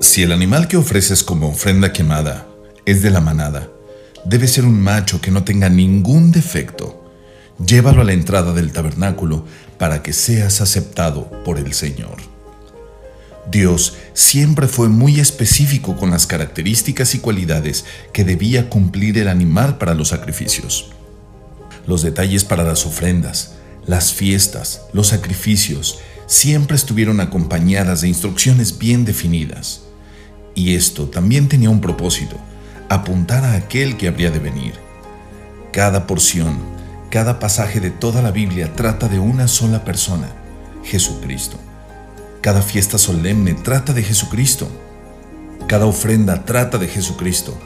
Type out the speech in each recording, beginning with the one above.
Si el animal que ofreces como ofrenda quemada es de la manada, debe ser un macho que no tenga ningún defecto. Llévalo a la entrada del tabernáculo para que seas aceptado por el Señor. Dios siempre fue muy específico con las características y cualidades que debía cumplir el animal para los sacrificios. Los detalles para las ofrendas, las fiestas, los sacrificios, siempre estuvieron acompañadas de instrucciones bien definidas. Y esto también tenía un propósito, apuntar a aquel que habría de venir. Cada porción, cada pasaje de toda la Biblia trata de una sola persona, Jesucristo. Cada fiesta solemne trata de Jesucristo. Cada ofrenda trata de Jesucristo.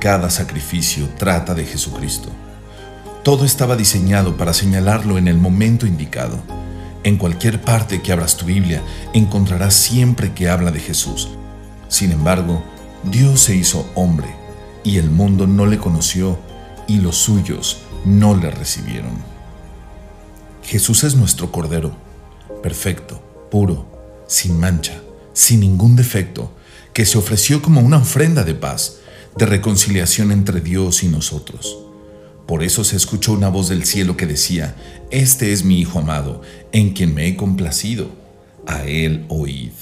Cada sacrificio trata de Jesucristo. Todo estaba diseñado para señalarlo en el momento indicado. En cualquier parte que abras tu Biblia encontrarás siempre que habla de Jesús, sin embargo, Dios se hizo hombre, y el mundo no le conoció, y los suyos no le recibieron. Jesús es nuestro Cordero, perfecto, puro, sin mancha, sin ningún defecto, que se ofreció como una ofrenda de paz, de reconciliación entre Dios y nosotros. Por eso se escuchó una voz del cielo que decía, Este es mi Hijo amado, en quien me he complacido, a Él oíd.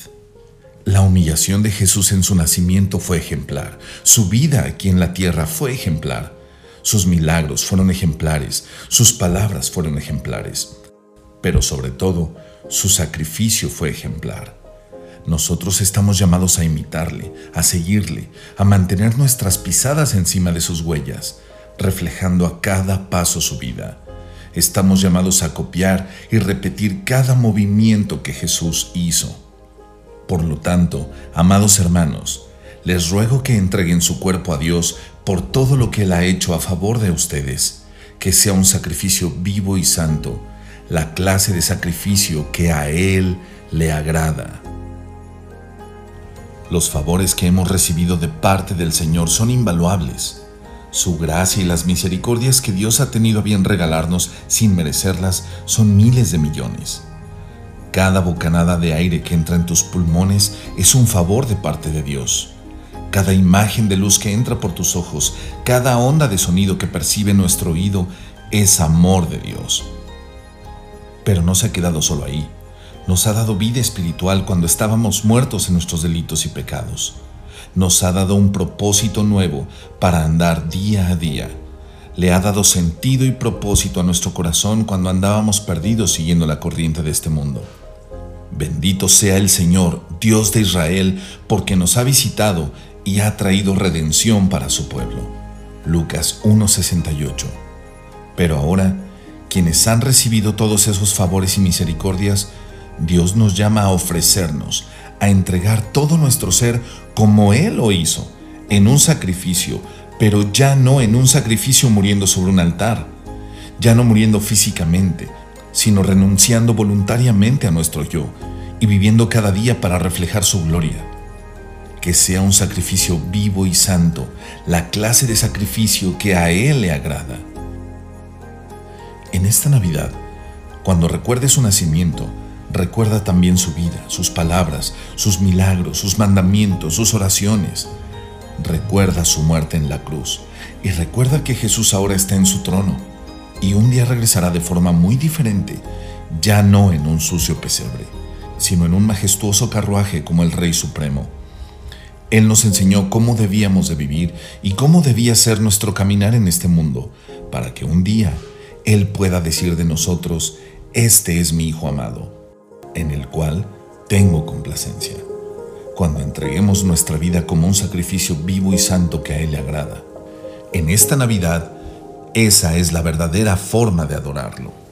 La humillación de Jesús en su nacimiento fue ejemplar. Su vida aquí en la tierra fue ejemplar. Sus milagros fueron ejemplares. Sus palabras fueron ejemplares. Pero sobre todo, su sacrificio fue ejemplar. Nosotros estamos llamados a imitarle, a seguirle, a mantener nuestras pisadas encima de sus huellas, reflejando a cada paso su vida. Estamos llamados a copiar y repetir cada movimiento que Jesús hizo. Por lo tanto, amados hermanos, les ruego que entreguen su cuerpo a Dios por todo lo que Él ha hecho a favor de ustedes, que sea un sacrificio vivo y santo, la clase de sacrificio que a Él le agrada. Los favores que hemos recibido de parte del Señor son invaluables. Su gracia y las misericordias que Dios ha tenido a bien regalarnos sin merecerlas son miles de millones. Cada bocanada de aire que entra en tus pulmones es un favor de parte de Dios. Cada imagen de luz que entra por tus ojos, cada onda de sonido que percibe nuestro oído es amor de Dios. Pero no se ha quedado solo ahí. Nos ha dado vida espiritual cuando estábamos muertos en nuestros delitos y pecados. Nos ha dado un propósito nuevo para andar día a día. Le ha dado sentido y propósito a nuestro corazón cuando andábamos perdidos siguiendo la corriente de este mundo. Bendito sea el Señor, Dios de Israel, porque nos ha visitado y ha traído redención para su pueblo. Lucas 1:68. Pero ahora, quienes han recibido todos esos favores y misericordias, Dios nos llama a ofrecernos, a entregar todo nuestro ser como Él lo hizo, en un sacrificio, pero ya no en un sacrificio muriendo sobre un altar, ya no muriendo físicamente, sino renunciando voluntariamente a nuestro yo y viviendo cada día para reflejar su gloria. Que sea un sacrificio vivo y santo, la clase de sacrificio que a Él le agrada. En esta Navidad, cuando recuerdes su nacimiento, recuerda también su vida, sus palabras, sus milagros, sus mandamientos, sus oraciones. Recuerda su muerte en la cruz y recuerda que Jesús ahora está en su trono y un día regresará de forma muy diferente, ya no en un sucio pesebre, sino en un majestuoso carruaje como el Rey Supremo. Él nos enseñó cómo debíamos de vivir y cómo debía ser nuestro caminar en este mundo, para que un día Él pueda decir de nosotros, este es mi Hijo amado, en el cual tengo complacencia. Cuando entreguemos nuestra vida como un sacrificio vivo y santo que a Él le agrada. En esta Navidad, esa es la verdadera forma de adorarlo.